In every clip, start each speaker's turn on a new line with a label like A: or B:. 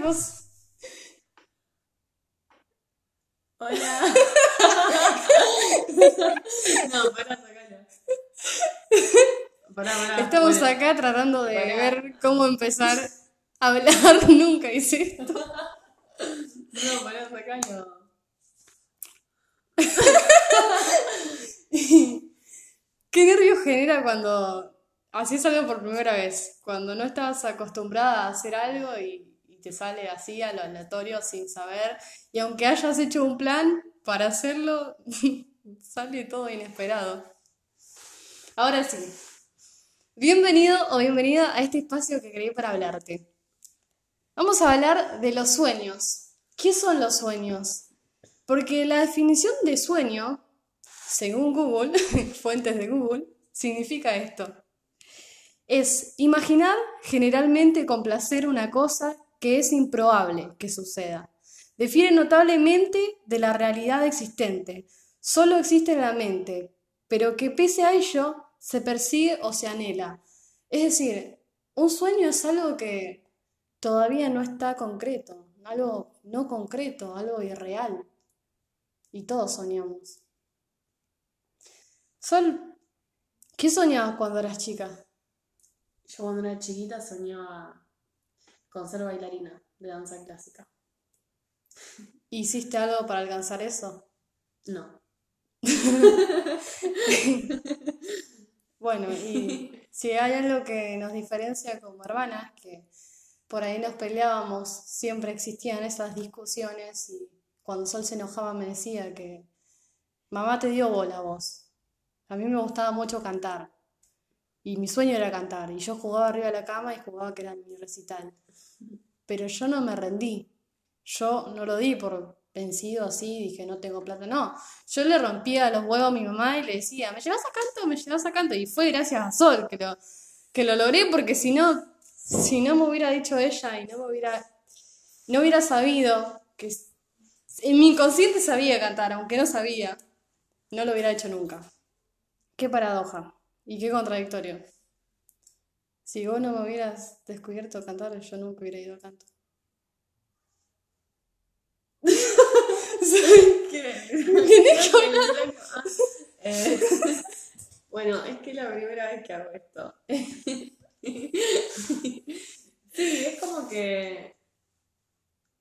A: vos?
B: Hola. no, pará, sacalo. Pará, pará.
A: Estamos
B: Bueno,
A: acá tratando de
B: Pará.
A: ver cómo empezar a hablar. Nunca hice esto.
B: No, pará, sacalo.
A: ¿Qué nervios genera cuando haces algo por primera vez? Cuando no estás acostumbrada a hacer algo y te sale así a lo aleatorio sin saber. Y aunque hayas hecho un plan para hacerlo, sale todo inesperado. Ahora sí. Bienvenido o bienvenida a este espacio que creé para hablarte. Vamos a hablar de los sueños. ¿Qué son los sueños? Porque la definición de sueño, según Google, fuentes de Google, significa esto. Es imaginar generalmente con placer una cosa que es improbable que suceda. Difiere notablemente de la realidad existente. Solo existe en la mente, pero que pese a ello se persigue o se anhela. Es decir, un sueño es algo que todavía no está concreto, algo no concreto, algo irreal. Y todos soñamos. Sol, ¿qué soñabas cuando eras chica?
B: Yo cuando era chiquita soñaba con ser bailarina de danza clásica.
A: ¿Hiciste algo para alcanzar eso?
B: No.
A: Bueno, y si hay algo que nos diferencia como hermanas, que por ahí nos peleábamos, siempre existían esas discusiones y cuando Sol se enojaba me decía que mamá te dio bola vos. A mí me gustaba mucho cantar y mi sueño era cantar y yo jugaba arriba de la cama y jugaba que era mi recital. Pero yo no me rendí, yo no lo di por vencido así, dije no tengo plata, no. Yo le rompía los huevos a mi mamá y le decía, ¿me llevas a canto? ¿Me llevas a canto? Y fue gracias a Sol que lo, que lo logré porque si no, si no me hubiera dicho ella y no me hubiera, no hubiera sabido que en mi inconsciente sabía cantar, aunque no sabía, no lo hubiera hecho nunca. Qué paradoja y qué contradictorio. Si vos no me hubieras descubierto cantar, yo nunca hubiera ido a canto. Hablar.
B: Eh, bueno, es que es la primera vez que hago esto. Sí, es como que,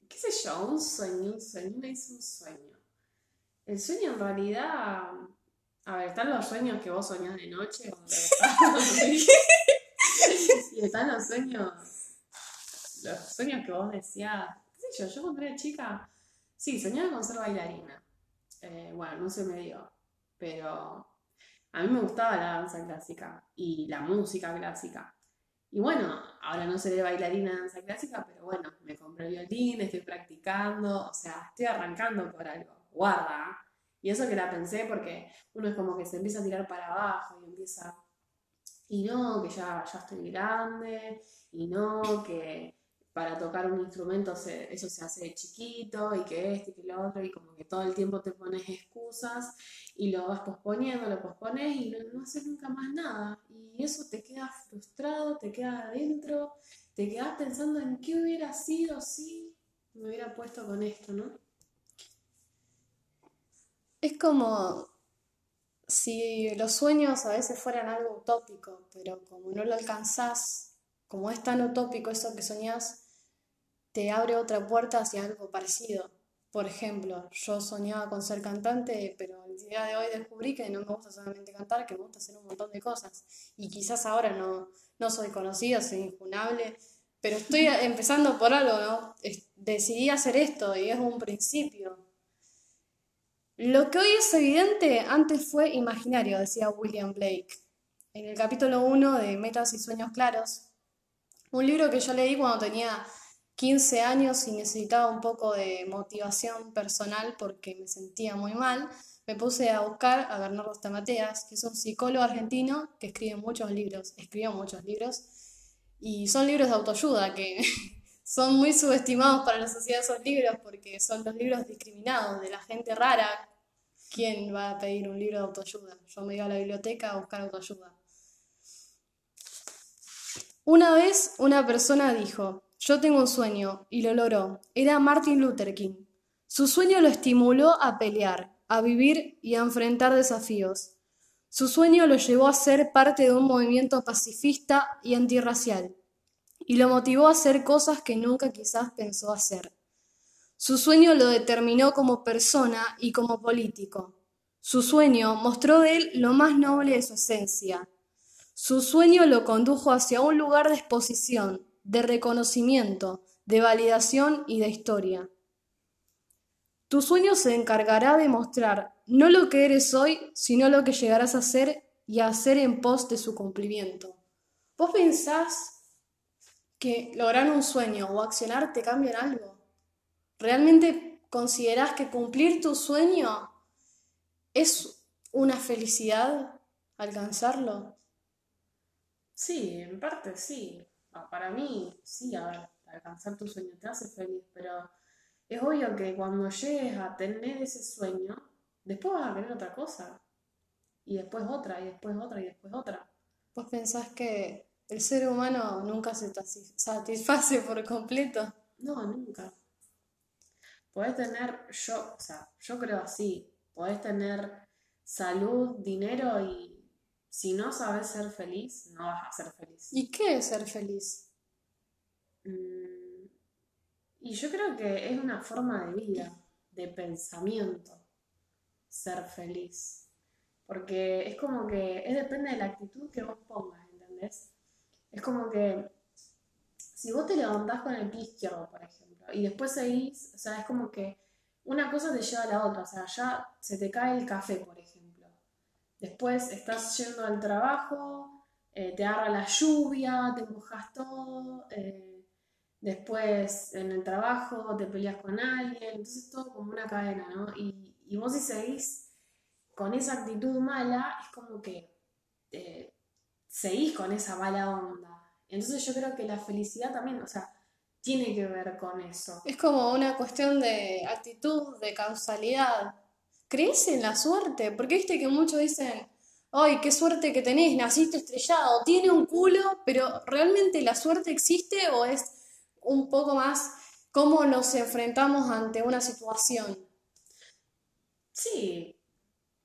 B: qué sé yo, un sueño, un sueño, uno dice un sueño. El sueño en realidad, a ver, están los sueños que vos soñás de noche cuando y están los sueños, los sueños que vos decías, qué sé yo, yo cuando era chica, sí, soñaba con ser bailarina. Eh, bueno, no se me dio, pero a mí me gustaba la danza clásica y la música clásica. Y bueno, ahora no seré bailarina de danza clásica, pero bueno, me compré el violín, estoy practicando, o sea, estoy arrancando por algo. Guarda. Y eso que la pensé porque uno es como que se empieza a tirar para abajo y empieza, y no, que ya, ya estoy grande, y no, que para tocar un instrumento eso se hace de chiquito, y que este, y que lo otro, y como que todo el tiempo te pones excusas y lo vas posponiendo, lo pospones y no, no haces nunca más nada. Y eso te queda frustrado, te queda adentro, te quedas pensando en qué hubiera sido si me hubiera puesto con esto, ¿no?
A: Es como si los sueños a veces fueran algo utópico, pero como no lo alcanzás, como es tan utópico eso que soñás, te abre otra puerta hacia algo parecido. Por ejemplo, yo soñaba con ser cantante, pero el día de hoy descubrí que no me gusta solamente cantar, que me gusta hacer un montón de cosas. Y quizás ahora no, no soy conocida, soy injunable, pero estoy empezando por algo, ¿no? Decidí hacer esto y es un principio. Lo que hoy es evidente antes fue imaginario, decía William Blake. En el capítulo 1 de Metas y Sueños Claros, un libro que yo leí cuando tenía 15 años y necesitaba un poco de motivación personal porque me sentía muy mal, me puse a buscar a Bernardo Stamateas, que es un psicólogo argentino que escribe muchos libros, escribió muchos libros, y son libros de autoayuda que son muy subestimados para la sociedad esos libros porque son los libros discriminados de la gente rara. ¿Quién va a pedir un libro de autoayuda? Yo me iba a la biblioteca a buscar autoayuda. Una vez una persona dijo, yo tengo un sueño, y lo logró. Era Martin Luther King. Su sueño lo estimuló a pelear, a vivir y a enfrentar desafíos. Su sueño lo llevó a ser parte de un movimiento pacifista y antirracial, y lo motivó a hacer cosas que nunca quizás pensó hacer. Su sueño lo determinó como persona y como político. Su sueño mostró de él lo más noble de su esencia. Su sueño lo condujo hacia un lugar de exposición, de reconocimiento, de validación y de historia. Tu sueño se encargará de mostrar no lo que eres hoy, sino lo que llegarás a ser y a hacer en pos de su cumplimiento. ¿Vos pensás que lograr un sueño o accionar te cambian algo? ¿Realmente considerás que cumplir tu sueño es una felicidad alcanzarlo?
B: Sí, en parte sí. Para mí, sí, a ver, alcanzar tu sueño te hace feliz, pero es obvio que cuando llegues a tener ese sueño, después vas a querer otra cosa. Y después otra, y después otra, y después otra.
A: ¿Vos pensás que el ser humano nunca se satisface por completo?
B: No, nunca. Podés tener, yo, o sea, yo creo así, podés tener salud, dinero y si no sabes ser feliz, no vas a ser feliz.
A: ¿Y qué es ser feliz?
B: Mm, y yo creo que es una forma de vida, de pensamiento, ser feliz. Porque es como que, es depende de la actitud que vos pongas, ¿entendés? Es como que, si vos te levantás con el pie izquierdo, por ejemplo, y después seguís, o sea, es como que una cosa te lleva a la otra, o sea, ya se te cae el café, por ejemplo Después estás yendo al trabajo, eh, te agarra la lluvia, te mojas todo. Eh, después en el trabajo te peleas con alguien. Entonces todo como una cadena, ¿no? Y, y vos si seguís con esa actitud mala, es como que eh, seguís con esa mala onda. Entonces yo creo que la felicidad también, o sea, tiene que ver con eso.
A: Es como una cuestión de actitud, de causalidad. ¿Crees en la suerte? Porque viste que muchos dicen, ay, qué suerte que tenés, naciste estrellado, tiene un culo, pero ¿realmente la suerte existe o es un poco más cómo nos enfrentamos ante una situación?
B: Sí,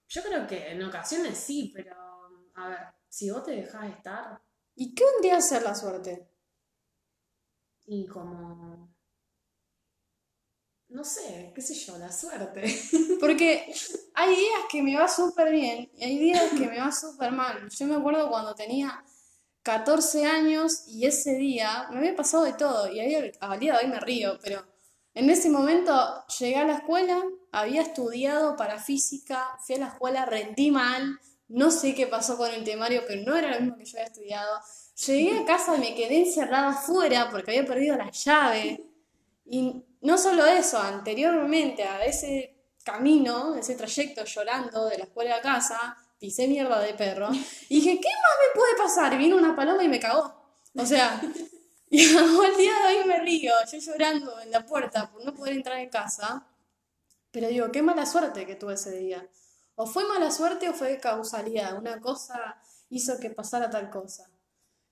B: yo creo que en ocasiones sí, pero a ver, si vos te dejás estar.
A: ¿Y qué vendría a ser la suerte?
B: Y como no sé, qué sé yo, la suerte.
A: Porque hay días que me va súper bien y hay días que me va súper mal. Yo me acuerdo cuando tenía 14 años y ese día me había pasado de todo y ahí, al día de hoy me río, pero en ese momento llegué a la escuela, había estudiado para física, fui a la escuela, rendí mal, no sé qué pasó con el temario, pero no era lo mismo que yo había estudiado. Llegué a casa y me quedé encerrada afuera porque había perdido la llave. Y no solo eso, anteriormente a ese camino, ese trayecto llorando de la escuela a casa, pisé mierda de perro y dije, ¿qué más me puede pasar? Y vino una paloma y me cagó. O sea, y al día de hoy me río, yo llorando en la puerta por no poder entrar en casa, pero digo, qué mala suerte que tuve ese día. O fue mala suerte o fue causalidad, una cosa hizo que pasara tal cosa.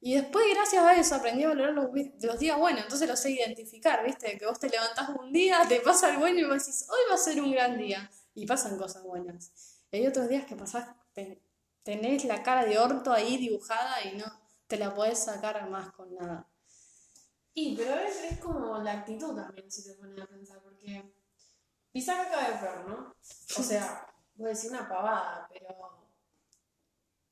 A: Y después, gracias a eso, aprendí a valorar los, los, días buenos. Entonces lo sé identificar, ¿viste? Que vos te levantás un día, te pasa el bueno y vos decís, hoy va a ser un gran día. Y pasan cosas buenas. Y hay otros días que pasás, tenés la cara de orto ahí dibujada y no te la podés sacar más con nada.
B: Y, pero es, es como la actitud también, si te pones a pensar, porque pisar caca de perro, ¿no? O sea, voy a decir una pavada, pero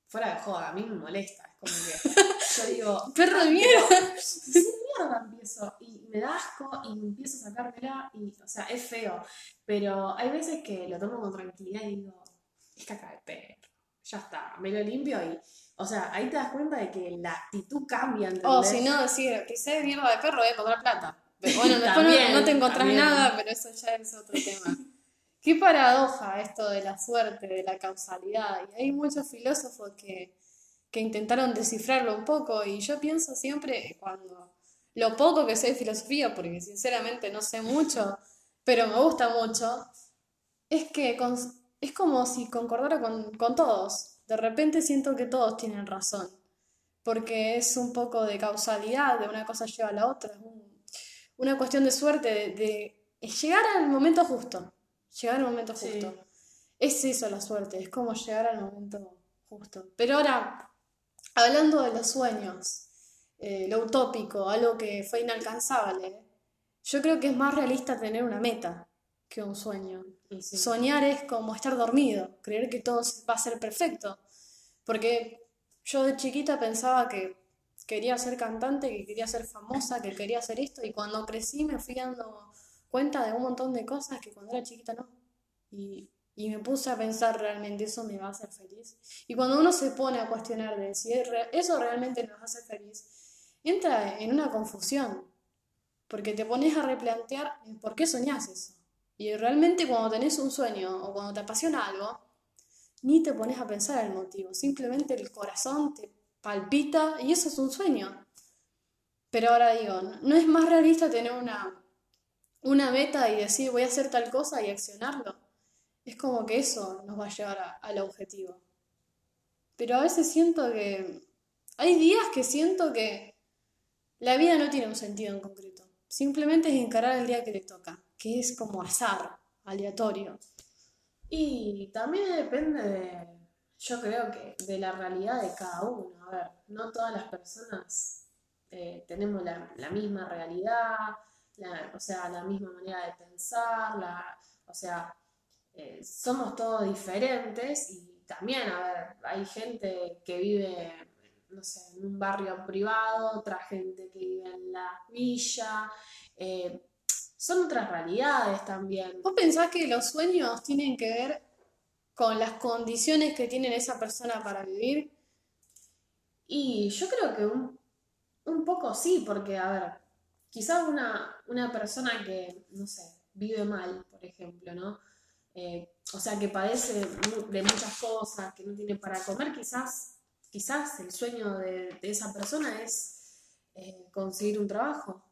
B: fuera de joda, a mí me molesta. Es como que yo digo,
A: perro de mierda.
B: ¿Qué mierda empiezo? Y me da asco y empiezo a sacármela y, o sea, es feo. Pero hay veces que lo tomo con tranquilidad y digo, es caca de perro. Ya está, me lo limpio y. O sea, ahí te das cuenta de que la actitud cambia. ¿entendés?
A: O si no, decir, que sé mierda de perro, voy a plata. Pero bueno, después no, no, te encontrás nada, pero eso ya es otro tema. Qué paradoja esto de la suerte, de la causalidad. Y hay muchos filósofos que, que intentaron descifrarlo un poco y yo pienso siempre cuando lo poco que sé de filosofía, porque sinceramente no sé mucho, pero me gusta mucho, es que es como si concordara con, con todos. De repente siento que todos tienen razón, porque es un poco de causalidad, de una cosa lleva a la otra, una cuestión de suerte, de, llegar al momento justo. Llegar al momento justo. Es eso la suerte, es como llegar al momento justo. Pero ahora, hablando de los sueños, eh, lo utópico, algo que fue inalcanzable, yo creo que es más realista tener una meta que un sueño. Soñar es como estar dormido, creer que todo va a ser perfecto. Porque yo de chiquita pensaba que quería ser cantante, que quería ser famosa, que quería hacer esto, y cuando crecí me fui dando cuenta de un montón de cosas que cuando era chiquita no. Y, y me puse a pensar realmente eso me va a hacer feliz. Y cuando uno se pone a cuestionar de si eso realmente nos hace feliz, entra en una confusión, porque te pones a replantear por qué soñás eso. Y realmente cuando tenés un sueño o cuando te apasiona algo, ni te pones a pensar el motivo, simplemente el corazón te palpita y eso es un sueño. Pero ahora digo, ¿no es más realista tener una, una meta y decir voy a hacer tal cosa y accionarlo? Es como que eso nos va a llevar al objetivo. Pero a veces siento que... Hay días que siento que la vida no tiene un sentido en concreto. Simplemente es encarar el día que te toca, que es como azar, aleatorio.
B: Y también depende de, yo creo que de la realidad de cada uno. A ver, no todas las personas eh, tenemos la, misma realidad, o sea, la misma manera de pensar, la, o sea, eh, somos todos diferentes y también, a ver, hay gente que vive, no sé, en un barrio privado, otra gente que vive en la villa. Eh, son otras realidades también.
A: ¿Vos pensás que los sueños tienen que ver con las condiciones que tiene esa persona para vivir?
B: Y yo creo que un, un poco sí, porque, a ver, quizás una, una persona que, no sé, vive mal, por ejemplo, ¿no? Eh, o sea, que padece de muchas cosas, que no tiene para comer, quizás, quizás el sueño de, esa persona es eh, conseguir un trabajo,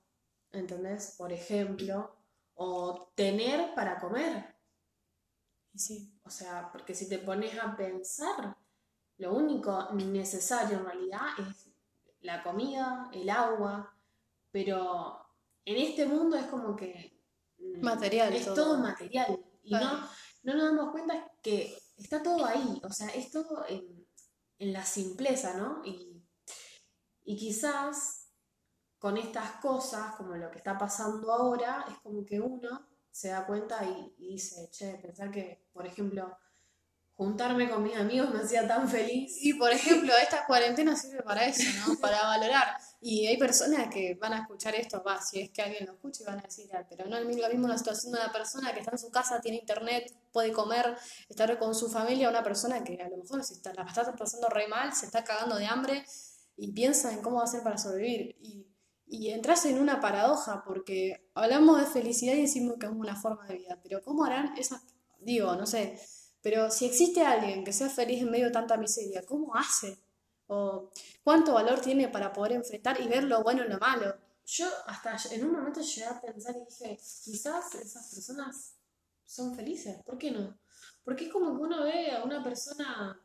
B: ¿entendés? Por ejemplo, o tener para comer. Sí. O sea, porque si te pones a pensar, lo único necesario en realidad es la comida, el agua, pero en este mundo es como que...
A: Mm, material.
B: Es todo material. Y no, no nos damos cuenta que está todo ahí, o sea, es todo en, la simpleza, ¿no? Y, quizás con estas cosas, como lo que está pasando ahora, es como que uno se da cuenta y, y dice, che, pensar que, por ejemplo, juntarme con mis amigos me hacía tan feliz.
A: Y por ejemplo, esta cuarentena sirve para eso, ¿no? Para valorar. Y hay personas que van a escuchar esto, va, si es que alguien lo escucha y van a decir, ah, pero no es lo mismo la situación de una persona que está en su casa, tiene internet, puede comer, estar con su familia, una persona que a lo mejor si está, la está pasando re mal, se está cagando de hambre y piensa en cómo va a hacer para sobrevivir. Y, y entras en una paradoja, porque hablamos de felicidad y decimos que es una forma de vida, pero ¿cómo harán esas, digo, no sé, pero si existe alguien que sea feliz en medio de tanta miseria, ¿cómo hace? ¿O cuánto valor tiene para poder enfrentar y ver lo bueno y lo malo?
B: Yo hasta en un momento llegué a pensar y dije, quizás esas personas son felices, ¿por qué no? Porque es como que uno ve a una persona,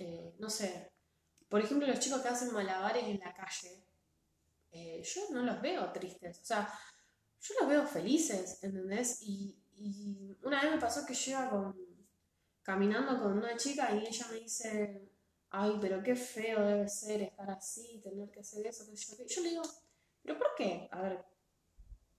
B: eh, no sé, por ejemplo los chicos que hacen malabares en la calle, eh, yo no los veo tristes, o sea, yo los veo felices, ¿entendés? Y, una vez me pasó que yo iba con caminando con una chica y ella me dice, ay, pero qué feo debe ser estar así, tener que hacer eso. Yo, yo le digo, pero ¿por qué? A ver,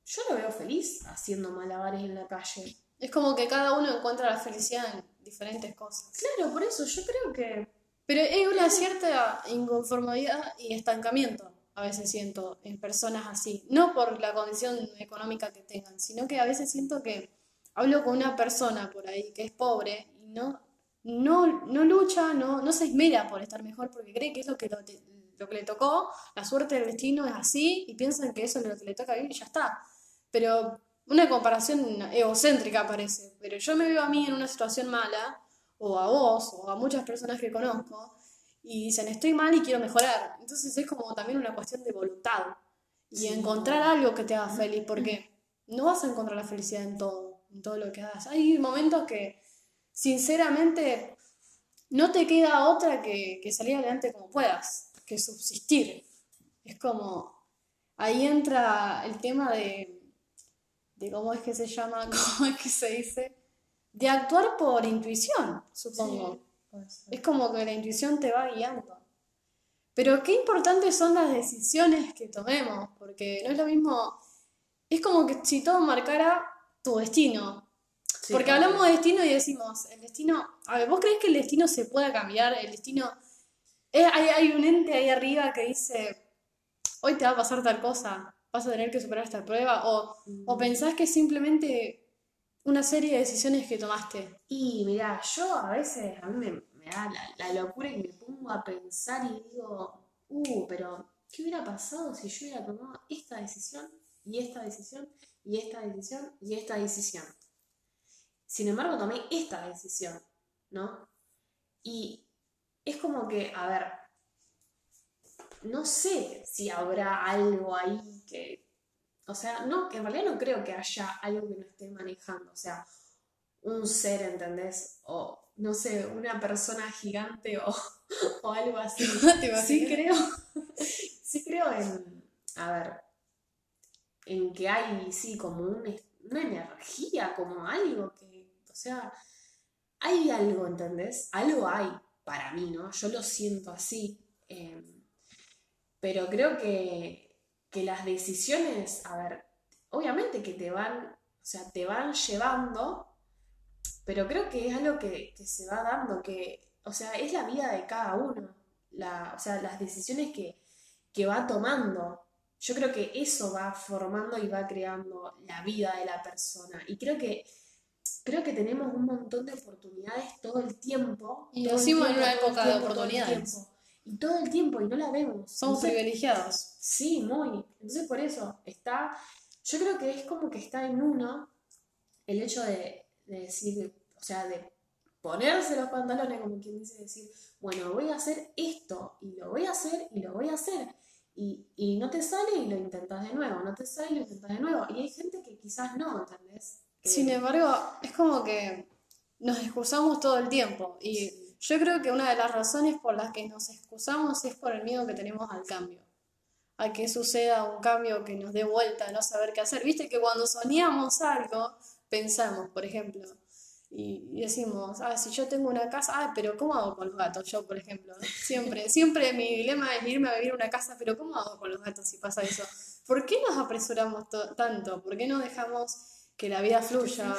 B: yo lo veo feliz haciendo malabares en la calle.
A: Es como que cada uno encuentra la felicidad en diferentes cosas.
B: Claro, por eso yo creo que...
A: Pero hay una cierta inconformidad y estancamiento, a veces siento, en personas así. No por la condición económica que tengan, sino que a veces siento que hablo con una persona por ahí que es pobre no, no, no lucha, no, no se esmera por estar mejor porque cree que es lo que, lo, que le tocó, la suerte del destino es así y piensan que eso es lo que le toca vivir y ya está. Pero una comparación egocéntrica parece, pero yo me veo a mí en una situación mala, o a vos, o a muchas personas que conozco, y dicen, estoy mal y quiero mejorar. Entonces es como también una cuestión de voluntad y encontrar algo que te haga feliz, porque no vas a encontrar la felicidad en todo, en todo lo que hagas. Hay momentos que sinceramente no te queda otra que, que salir adelante como puedas, que subsistir. Es como, ahí entra el tema de, de cómo es que se llama, cómo es que se dice, de actuar por intuición, supongo. Es como que la intuición te va guiando. Pero qué importantes son las decisiones que tomemos, porque no es lo mismo, es como que si todo marcara tu destino. Porque hablamos de destino y decimos, el destino, a ver, ¿vos crees que el destino se pueda cambiar? El destino, hay, hay un ente ahí arriba que dice, hoy te va a pasar tal cosa, vas a tener que superar esta prueba, o, o pensás que es simplemente una serie de decisiones que tomaste.
B: Y mira, yo a veces, a mí me, la, locura y me pongo a pensar y digo, uh, pero ¿qué hubiera pasado si yo hubiera tomado esta decisión y esta decisión y esta decisión y esta decisión? Sin embargo, tomé esta decisión, ¿no? Y es como que, a ver, no sé si habrá algo ahí que, o sea, no, que en realidad no creo que haya algo que no esté manejando, o sea, un ser, ¿entendés? O no sé, una persona gigante o, algo así. sí creo, sí creo en, a ver, en que hay, sí, como una energía, como algo que, o sea, hay algo, ¿entendés? Algo hay para mí, ¿no? Yo lo siento así. Em, pero creo que, que las decisiones, a ver, obviamente que te van, o sea, te van llevando pero creo que es algo que, se va dando, que, o sea, es la vida de cada uno, la, o sea, las decisiones que, va tomando. Yo creo que eso va formando y va creando la vida de la persona. Y creo que creo que tenemos un montón de oportunidades todo el tiempo.
A: Y en una época de oportunidades.
B: y todo el tiempo, y no la vemos.
A: Somos privilegiados.
B: Sí, muy. Entonces por eso está, yo creo que es como que está en uno el hecho de, de decir, o sea, de ponerse los pantalones, como quien dice, decir, bueno, voy a hacer esto, y lo voy a hacer, y lo voy a hacer. Y, no te sale y lo intentas de nuevo, no te sale y lo intentas de nuevo. Y hay gente que quizás no, ¿entendés?
A: Sin embargo, es como que nos excusamos todo el tiempo. Y yo creo que una de las razones por las que nos excusamos es por el miedo que tenemos al cambio. A que suceda un cambio que nos dé vuelta, a no saber qué hacer. Viste que cuando soñamos algo, pensamos, por ejemplo, y, decimos, ah, si yo tengo una casa, ah, pero ¿cómo hago con los gatos? Yo, por ejemplo, siempre, siempre mi dilema es irme a vivir a una casa, pero ¿cómo hago con los gatos si pasa eso? ¿Por qué nos apresuramos tanto? ¿Por qué no dejamos que la vida fluya?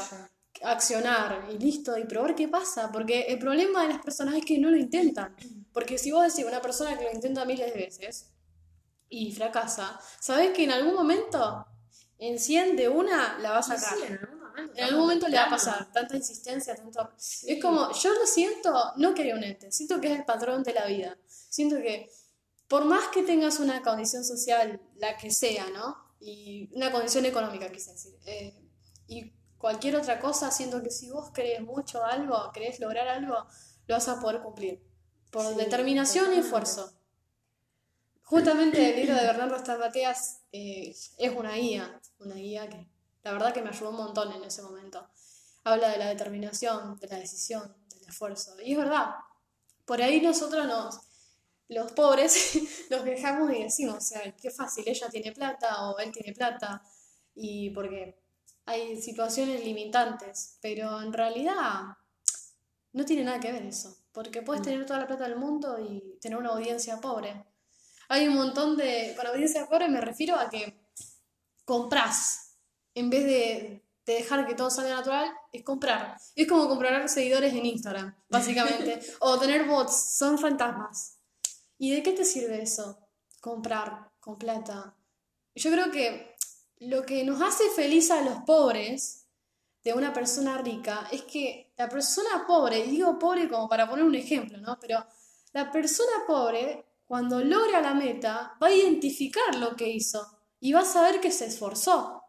A: accionar y listo, y probar qué pasa, porque el problema de las personas es que no lo intentan, porque si vos decís una persona que lo intenta miles de veces y fracasa, sabés que en algún momento, en 100 de una, la vas a sacar. En algún momento le va a pasar, tanta insistencia, tanto... Es como, yo lo siento, no quería un ente, siento que es el patrón de la vida. Siento que por más que tengas una condición social, la que sea, ¿no? Y una condición económica, quise decir, eh, y cualquier otra cosa, siento que si vos crees mucho algo, querés lograr algo, lo vas a poder cumplir. Por determinación y esfuerzo. Justamente el libro de Bernardo Stamateas eh, es una guía, una guía que la verdad que me ayudó un montón en ese momento. Habla de la determinación, de la decisión, del esfuerzo. Y es verdad, por ahí nosotros nos, los pobres, nos quejamos y decimos, o sea, qué fácil, ella tiene plata o él tiene plata, y porque hay situaciones limitantes, pero en realidad no tiene nada que ver eso, porque puedes mm. tener toda la plata del mundo y tener una audiencia pobre. Hay un montón de, para audiencia pobre me refiero a que compras en vez de, dejar que todo salga natural, es comprar. Es como comprar seguidores en Instagram, básicamente. o tener bots, son fantasmas. ¿Y de qué te sirve eso? Comprar con plata. Yo creo que lo que nos hace feliz a los pobres de una persona rica es que la persona pobre, y digo pobre como para poner un ejemplo, ¿no? Pero la persona pobre, cuando logra la meta, va a identificar lo que hizo y va a saber que se esforzó.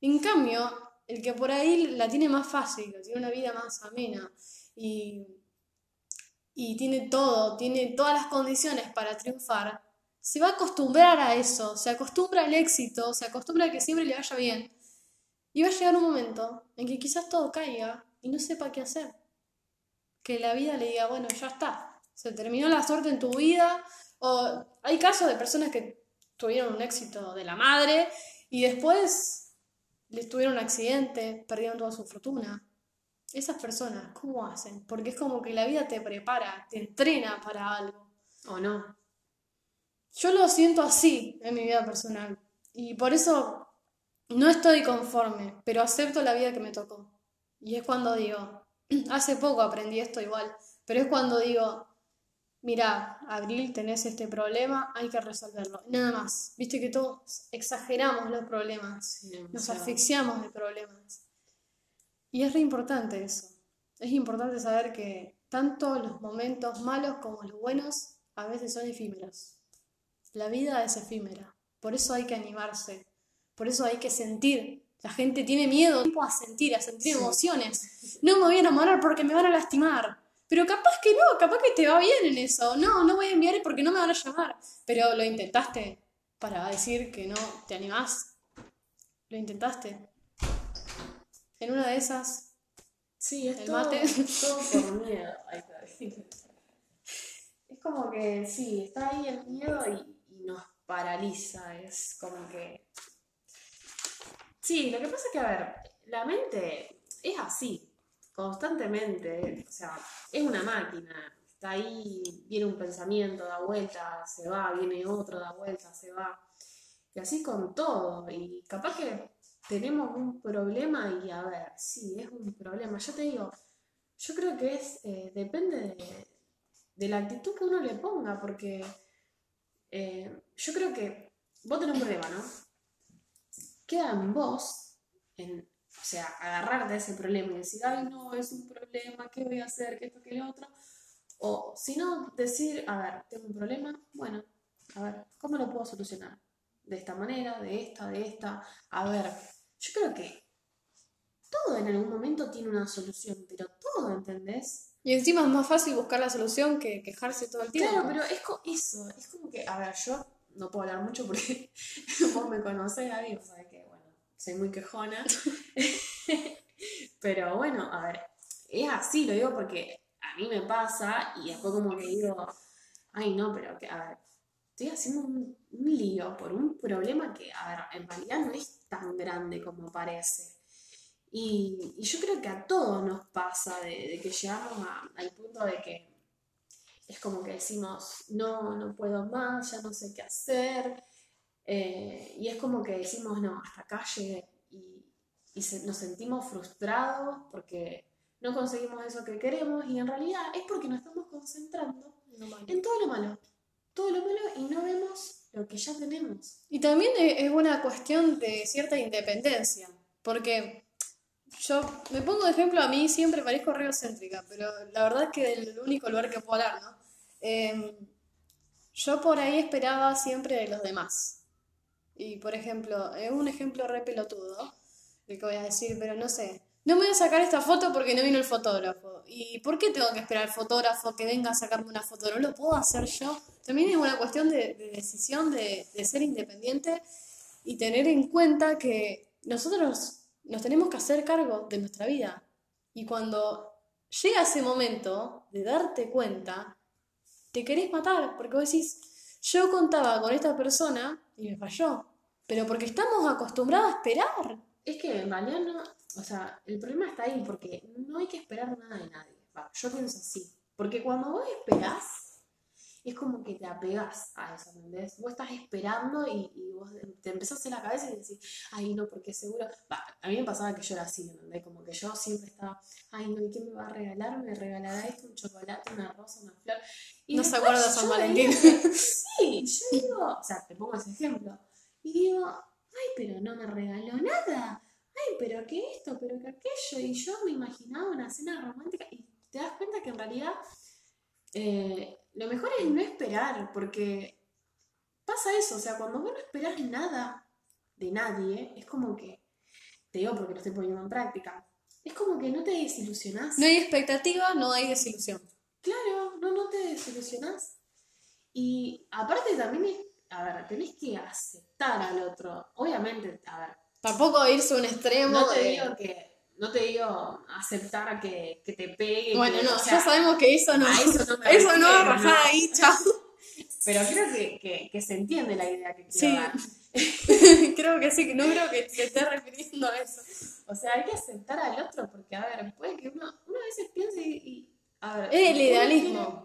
A: En cambio, el que por ahí la tiene más fácil, tiene una vida más amena y, y tiene todo, tiene todas las condiciones para triunfar, se va a acostumbrar a eso, se acostumbra al éxito, se acostumbra a que siempre le vaya bien. Y va a llegar un momento en que quizás todo caiga y no sepa qué hacer. Que la vida le diga, bueno, ya está, se terminó la suerte en tu vida. O hay casos de personas que tuvieron un éxito de la madre y después les tuvieron un accidente, perdieron toda su fortuna. Esas personas, ¿cómo hacen? Porque es como que la vida te prepara, te entrena para algo.
B: ¿O no?
A: Yo lo siento así en mi vida personal. Y por eso no estoy conforme, pero acepto la vida que me tocó. Y es cuando digo, hace poco aprendí esto igual, pero es cuando digo, mira, Abril, tenés este problema, hay que resolverlo. Nada más. Viste que todos exageramos los problemas, nos asfixiamos de problemas. Y es re importante eso. Es importante saber que tanto los momentos malos como los buenos a veces son efímeros. La vida es efímera. Por eso hay que animarse. Por eso hay que sentir. La gente tiene miedo a sentir, a sentir
B: Sí.
A: emociones. No me voy a enamorar porque me van a lastimar. Pero capaz que no, capaz que te va bien en eso. No, no voy a enviar porque no me van a llamar. Pero lo intentaste para decir que no te animás. Lo intentaste. En una de esas,
B: Sí, es
A: El
B: todo,
A: mate.
B: todo por miedo. Es como que sí, está ahí el miedo y nos paraliza. Es como que. Sí, lo que pasa es que, a ver, la mente es así, constantemente. O sea, es una máquina. Está ahí, viene un pensamiento, da vuelta, se va, viene otro, da vuelta, se va. Y así con todo. Y capaz que tenemos un problema y a ver, sí, es un problema. Yo te digo, yo creo que es, eh, depende de, de la actitud que uno le ponga, porque eh, yo creo que vos tenés un problema, ¿no? Queda en vos, en, o sea, agarrarte a ese problema y decir, ay, no, es un problema, ¿qué voy a hacer? ¿Qué esto, qué lo otro? O si no, decir, a ver, tengo un problema, bueno, a ver, ¿cómo lo puedo solucionar? De esta manera, de esta, de esta. A ver, yo creo que todo en algún momento tiene una solución, pero todo, ¿entendés?
A: Y encima es más fácil buscar la solución que quejarse todo el tiempo.
B: Claro, pero es co- eso, es como que, a ver, yo no puedo hablar mucho porque vos me conocés, Gaby, vos sabés que, bueno, soy muy quejona. pero bueno, a ver, es así, lo digo porque a mí me pasa y después como que digo, ay no, pero que, a ver, estoy haciendo un, un lío por un problema que, a ver, en realidad no es tan grande como parece. Y, y yo creo que a todos nos pasa de, de que llegamos a- al punto de que es como que decimos, no, no puedo más, ya no sé qué hacer. eh, y es como que decimos, no, hasta acá llegué. Y, y se- nos sentimos frustrados porque no conseguimos eso que queremos y en realidad es porque nos estamos concentrando en todo lo malo. Todo lo malo y no vemos lo que ya tenemos.
A: Y también es una cuestión de cierta independencia, porque yo me pongo de ejemplo a mí, siempre parezco re egocéntrica, pero la verdad es que del único lugar que puedo hablar, ¿no? Em, yo por ahí esperaba siempre de los demás. Y por ejemplo, es un ejemplo re pelotudo, el que voy a decir, pero no sé. No me voy a sacar esta foto porque no vino el fotógrafo. ¿Y por qué tengo que esperar al fotógrafo que venga a sacarme una foto? ¿No lo puedo hacer yo? También es una cuestión de, de decisión, de, de ser independiente y tener en cuenta que nosotros nos tenemos que hacer cargo de nuestra vida. Y cuando llega ese momento de darte cuenta, te querés matar, porque vos decís, yo contaba con esta persona y me falló. Pero porque estamos acostumbrados a esperar.
B: Es que no, o sea, el problema está ahí porque no hay que esperar nada de nadie. Va, yo pienso así. Porque cuando vos esperás, es como que te apegás a eso, ¿entendés? Vos estás esperando y, y vos te empezás en la cabeza y decís, ay, no, porque seguro. A mí me pasaba que yo era así, ¿entendés? Como que yo siempre estaba, ay, no, ¿y qué me va a regalar? ¿Me regalará esto? ¿Un chocolate? ¿Una rosa? ¿Una flor? Y
A: No se acuerda de San Valentín.
B: digo, sí, yo digo, o sea, te pongo ese ejemplo. Y digo, ay, pero no me regaló nada. Ay, pero que esto, pero que aquello. Y yo me imaginaba una cena romántica y te das cuenta que en realidad eh, lo mejor es no esperar, porque pasa eso, o sea, cuando vos no esperás nada de nadie, es como que, te digo porque lo estoy poniendo en práctica, es como que no te desilusionás.
A: No hay expectativa, no hay desilusión.
B: Claro, no, no te desilusionás. Y aparte también, es- a ver, tenés que aceptar al otro. Obviamente, a ver,
A: Tampoco irse a un extremo
B: no te
A: de-
B: digo que, no te digo aceptar que, que te pegue.
A: Bueno,
B: que-
A: no,
B: o sea,
A: ya sabemos que eso no.
B: eso no me
A: Eso no, rajá
B: ¿no?
A: ahí, chao.
B: Pero creo que, que, que se entiende la idea que quiero
A: Sí.
B: dar.
A: creo que sí, no creo que te estés refiriendo a eso.
B: O sea, hay que aceptar al otro porque, a ver, puede que uno, uno a veces piense y... y- a ver,
A: Es el idealismo.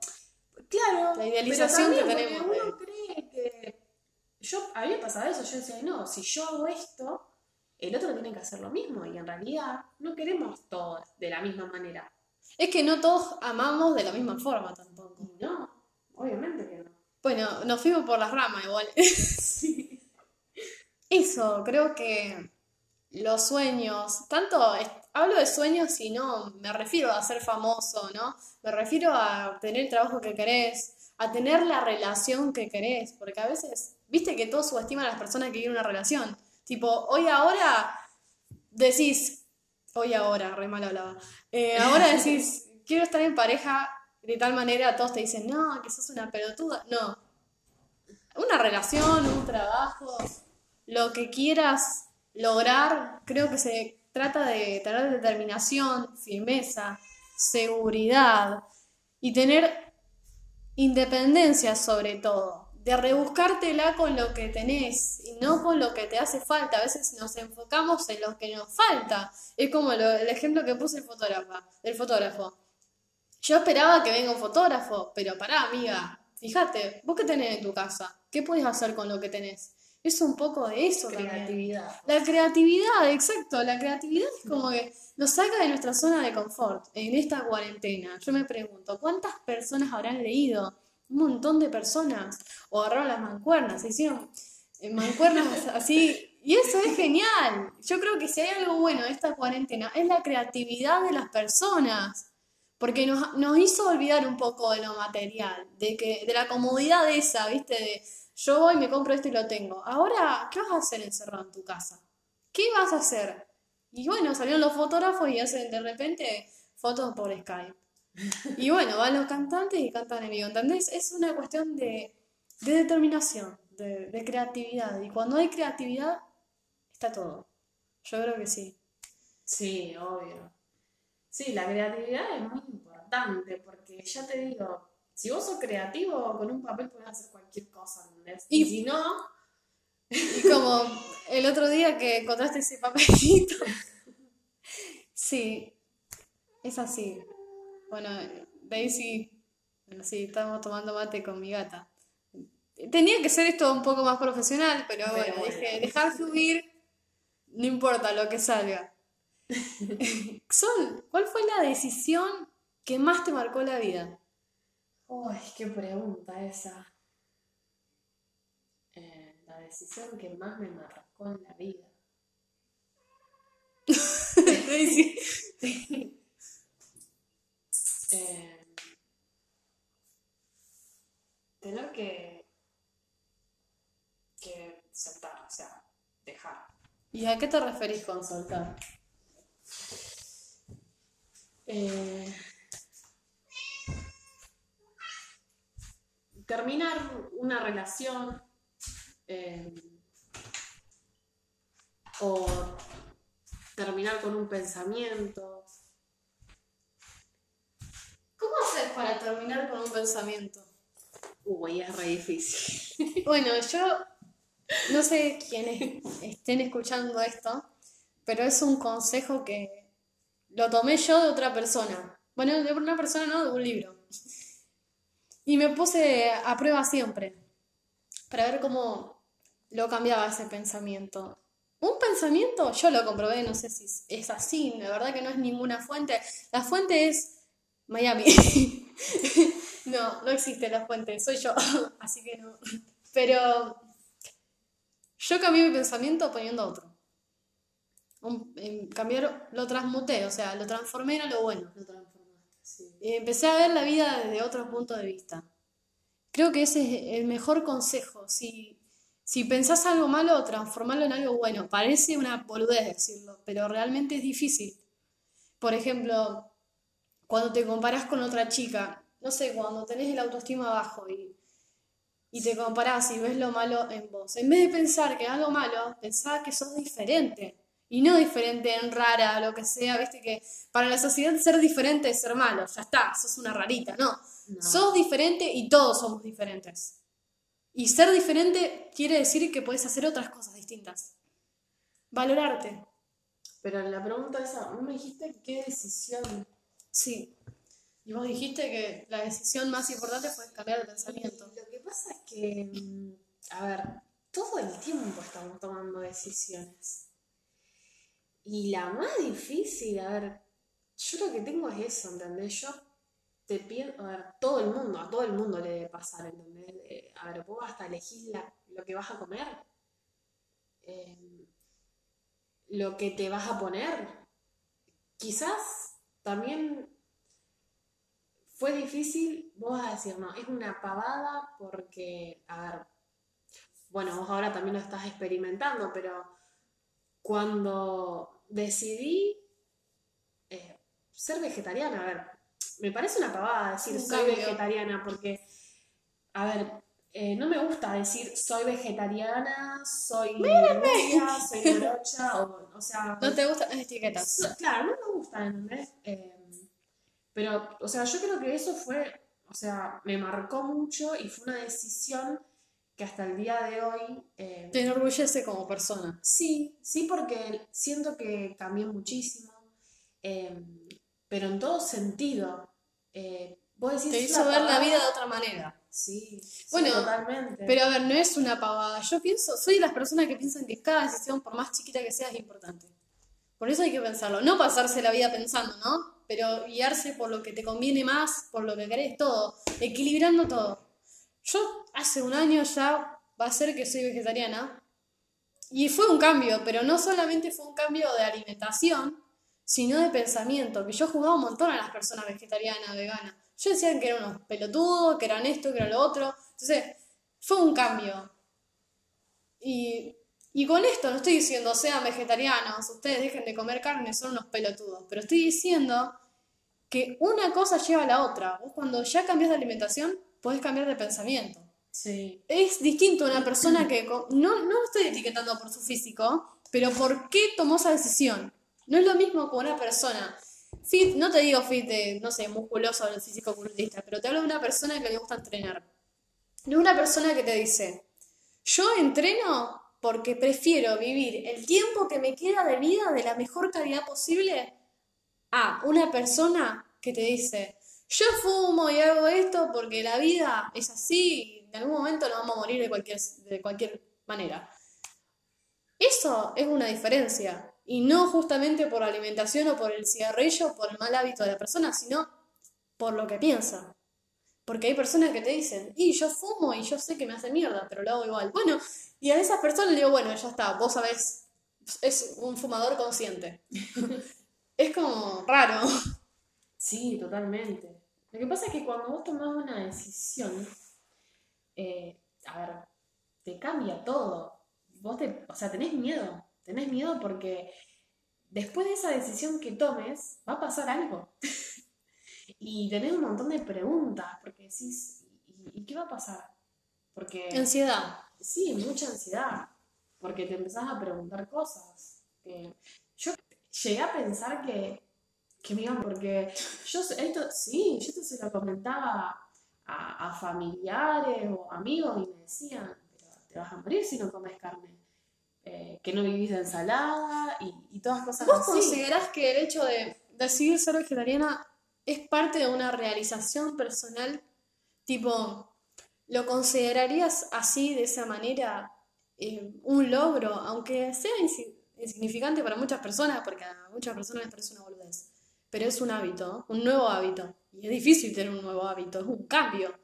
B: claro.
A: La idealización
B: pero
A: que tenemos
B: Uno cree que... Yo, a mí me pasaba eso, yo decía, no, si yo hago esto, el otro tiene que hacer lo mismo. Y en realidad no queremos todos de la misma manera.
A: Es que no todos amamos de la misma forma tampoco.
B: No, obviamente que no.
A: Bueno, nos fuimos por las ramas igual. Eso, creo que los sueños, tanto hablo de sueños y no me refiero a ser famoso, ¿no? Me refiero a tener el trabajo que querés, a tener la relación que querés, porque a veces, viste que todos subestiman a las personas que quieren una relación. Tipo, hoy ahora decís, hoy ahora, re mal hablaba, Eh, ahora decís, quiero estar en pareja de tal manera, todos te dicen, no, que sos una pelotuda. No, una relación, un trabajo, lo que quieras lograr, creo que se trata de tener determinación, firmeza, seguridad y tener independencia sobre todo, de rebuscártela con lo que tenés y no con lo que te hace falta. A veces nos enfocamos en lo que nos falta. Es como lo- el ejemplo que puse el fotógrafo, el fotógrafo. Yo esperaba que venga un fotógrafo, pero pará, amiga, fíjate, vos qué tenés en tu casa, ¿qué puedes hacer con lo que tenés? Es un poco de eso también.
B: Creatividad.
A: La creatividad, exacto, la creatividad es como que nos saca de nuestra zona de confort en esta cuarentena. Yo me pregunto, ¿cuántas personas habrán leído? Un montón de personas. O agarraron las mancuernas, se hicieron eh, mancuernas así. Y eso es genial. Yo creo que si hay algo bueno de esta cuarentena es la creatividad de las personas. Porque nos, nos hizo olvidar un poco de lo material, de que, de la comodidad esa, ¿viste? De yo voy, me compro esto y lo tengo. Ahora, ¿qué vas a hacer encerrado en tu casa? ¿Qué vas a hacer? Y bueno, salieron los fotógrafos y hacen de repente fotos por Skype. Y bueno, van los cantantes y cantan en vivo, ¿entendés? Es una cuestión de, de determinación, de, de creatividad. Y cuando hay creatividad, está todo. Yo creo que sí.
B: Sí, obvio. Sí, la creatividad es muy importante porque ya te digo, si vos sos creativo, con un papel puedes hacer cualquier cosa, ¿entendés? Y,
A: Y-
B: si no,
A: Y como el otro día que encontraste ese papelito. Sí, es así. Bueno, Daisy, bueno, sí, estamos tomando mate con mi gata. Tenía que ser esto un poco más profesional, pero
B: Pero
A: bueno,
B: bueno.
A: dije, dejar fluir, no importa lo que salga. Sol, ¿cuál fue la decisión que más te marcó la vida?
B: Uy, qué pregunta esa. Eh, la decisión que más me marcó en la vida.
A: Daisy.
B: Eh, tener que, que soltar, o sea, dejar.
A: ¿Y a qué te referís con soltar?
B: Eh, terminar una relación eh, o terminar con un pensamiento.
A: ¿Cómo haces para terminar con un pensamiento?
B: Uy, es re difícil.
A: Bueno, yo no sé quiénes estén escuchando esto, pero es un consejo que lo tomé yo de otra persona. Bueno, de una persona, no, de un libro. Y me puse a prueba siempre para ver cómo lo cambiaba ese pensamiento. Un pensamiento, yo lo comprobé, no sé si es así, la verdad que no es ninguna fuente. La fuente es Miami. No, no existe la fuente, soy yo, así que no. Pero yo cambié mi pensamiento poniendo otro. Un- em, cambiar, lo transmuté, o sea, lo transformé en algo bueno.
B: Lo transformaste, sí.
A: Y empecé a ver la vida desde otro punto de vista. Creo que ese es el mejor consejo. Si, si pensás algo malo, transformarlo en algo bueno. Parece una boludez decirlo, pero realmente es difícil. Por ejemplo, cuando te comparás con otra chica, no sé, cuando tenés el autoestima bajo y, y te comparás y ves lo malo en vos, en vez de pensar que es algo malo, pensá que sos diferente. Y no diferente en rara, lo que sea, viste que para la sociedad ser diferente es ser malo, ya está, sos una rarita, no.
B: No.
A: Sos diferente y todos somos diferentes. Y ser diferente quiere decir que puedes hacer otras cosas distintas. Valorarte.
B: Pero la pregunta es, ¿no me dijiste qué decisión?
A: Sí. Y vos dijiste que la decisión más importante fue cambiar de pensamiento.
B: Lo que pasa es que, mm, a ver, todo el tiempo estamos tomando decisiones. Y la más difícil, a ver, yo lo que tengo es eso, ¿entendés? Yo te pienso, a ver, todo el mundo, a todo el mundo le debe pasar, ¿entendés? A ver, vos hasta elegís la- lo que vas a comer, eh, lo que te vas a poner. Quizás también fue difícil, vos vas a decir, no, es una pavada porque, a ver, bueno, vos ahora también lo estás experimentando, pero cuando decidí eh, ser vegetariana, a ver, me parece una pavada decir
A: Un
B: soy
A: cambio.
B: vegetariana porque, a ver, eh, no me gusta decir soy vegetariana, soy rubia, soy morocha, o, o sea,
A: No te gustan las etiquetas.
B: Claro, no me gusta, ¿entendés? Eh, pero, o sea, yo creo que eso fue, o sea, me marcó mucho y fue una decisión que hasta el día de hoy... eh,
A: Te enorgullece como persona.
B: sí, sí, porque siento que cambié muchísimo, eh, pero en todo sentido. Eh, vos decís,
A: Te
B: "Es
A: hizo ver la
B: pavada".
A: vida de otra manera.
B: Sí, sí,
A: Bueno,
B: totalmente.
A: Pero a ver, no es una pavada. Yo pienso, soy de las personas que piensan que cada decisión, por más chiquita que sea, es importante. Por eso hay que pensarlo. No pasarse la vida pensando, ¿no? Pero guiarse por lo que te conviene más, por lo que querés, todo. Equilibrando todo. Yo hace un año ya va a ser que soy vegetariana. Y fue un cambio, pero no solamente fue un cambio de alimentación, sino de pensamiento. Que yo jugaba un montón a las personas vegetarianas, veganas. Yo decían que eran unos pelotudos, que eran esto, que era lo otro. Entonces, fue un cambio. Y, y con esto no estoy diciendo sean vegetarianos, ustedes dejen de comer carne, son unos pelotudos. Pero estoy diciendo que una cosa lleva a la otra. Vos cuando ya cambias de alimentación, podés cambiar de pensamiento.
B: Sí,
A: Es distinto a una persona que no, no estoy etiquetando por su físico, pero por qué tomó esa decisión. No es lo mismo con una persona fit, no te digo fit de, no sé, musculoso o físico culturista, pero te hablo de una persona que le gusta entrenar. De una persona que te dice, yo entreno porque prefiero vivir el tiempo que me queda de vida de la mejor calidad posible a una persona que te dice, yo fumo y hago esto porque la vida es así y en algún momento nos vamos a morir de cualquier, de cualquier manera. Eso es una diferencia. Y no justamente por alimentación o por el cigarrillo o por el mal hábito de la persona, sino por lo que piensa. Porque hay personas que te dicen, y yo fumo y yo sé que me hace mierda, pero lo hago igual. Bueno, y a esas personas le digo, bueno, ya está, vos sabés, es un fumador consciente. es como raro.
B: Sí, totalmente. Lo que pasa es que cuando vos tomás una decisión, eh, a ver, te cambia todo. Vos te, o sea, tenés miedo. Tenés miedo porque después de esa decisión que tomes, va a pasar algo. y tenés un montón de preguntas, porque decís, ¿y, y qué va a pasar? Porque...
A: Ansiedad.
B: Sí, mucha ansiedad, porque te empezás a preguntar cosas. yo llegué a pensar que, que me iban, porque yo esto, sí, yo esto se lo comentaba a, a familiares o amigos y me decían, pero te vas a morir si no comes carne, Eh, que no vivís de ensalada y, y todas cosas
A: ¿Vos
B: así.
A: considerás que el hecho de decidir ser vegetariana es parte de una realización personal? Tipo, ¿lo considerarías así, de esa manera, eh, un logro, aunque sea insi- insignificante para muchas personas, porque a muchas personas les parece una boludez, pero es un hábito, un nuevo hábito, y es difícil tener un nuevo hábito, es un cambio.